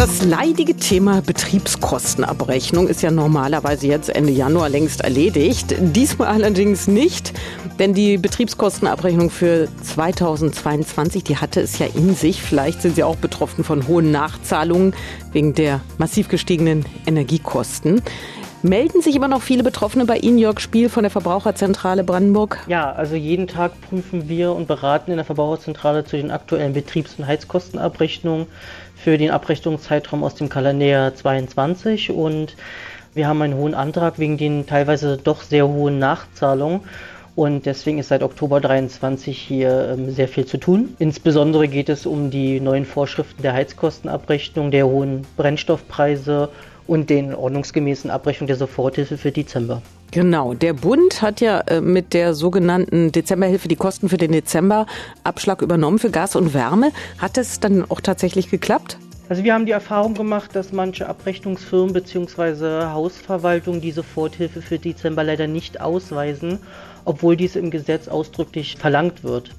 Das leidige Thema Betriebskostenabrechnung ist ja normalerweise jetzt Ende Januar längst erledigt. Diesmal allerdings nicht, denn die Betriebskostenabrechnung für 2022, die hatte es ja in sich. Vielleicht sind Sie auch betroffen von hohen Nachzahlungen wegen der massiv gestiegenen Energiekosten. Melden sich immer noch viele Betroffene bei Ihnen, Jörg Spiel von der Verbraucherzentrale Brandenburg? Ja, also jeden Tag prüfen wir und beraten in der Verbraucherzentrale zu den aktuellen Betriebs- und Heizkostenabrechnungen für den Abrechnungszeitraum aus dem Kalenderjahr 22 und wir haben einen hohen Antrag wegen den teilweise doch sehr hohen Nachzahlungen. Und deswegen ist seit Oktober 23 hier ähm, sehr viel zu tun. Insbesondere geht es um die neuen Vorschriften der Heizkostenabrechnung, der hohen Brennstoffpreise und den ordnungsgemäßen Abrechnung der Soforthilfe für Dezember. Genau, der Bund hat ja äh, mit der sogenannten Dezemberhilfe die Kosten für den Dezemberabschlag übernommen für Gas und Wärme. Hat es dann auch tatsächlich geklappt? Also wir haben die Erfahrung gemacht, dass manche Abrechnungsfirmen bzw. Hausverwaltungen die Soforthilfe für Dezember leider nicht ausweisen, obwohl dies im Gesetz ausdrücklich verlangt wird.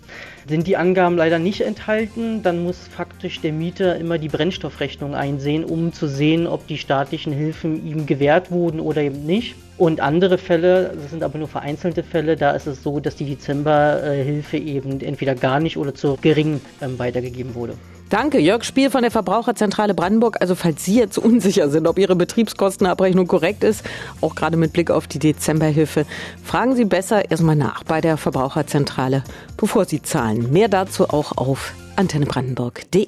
Sind die Angaben leider nicht enthalten, dann muss faktisch der Mieter immer die Brennstoffrechnung einsehen, um zu sehen, ob die staatlichen Hilfen ihm gewährt wurden oder eben nicht. Und andere Fälle, das sind aber nur vereinzelte Fälle, da ist es so, dass die Dezemberhilfe eben entweder gar nicht oder zu gering ähm, weitergegeben wurde. Danke, Jörg Spiel von der Verbraucherzentrale Brandenburg. Also falls Sie jetzt unsicher sind, ob Ihre Betriebskostenabrechnung korrekt ist, auch gerade mit Blick auf die Dezemberhilfe, fragen Sie besser erstmal nach bei der Verbraucherzentrale, bevor Sie zahlen. Mehr dazu auch auf antennebrandenburg.de.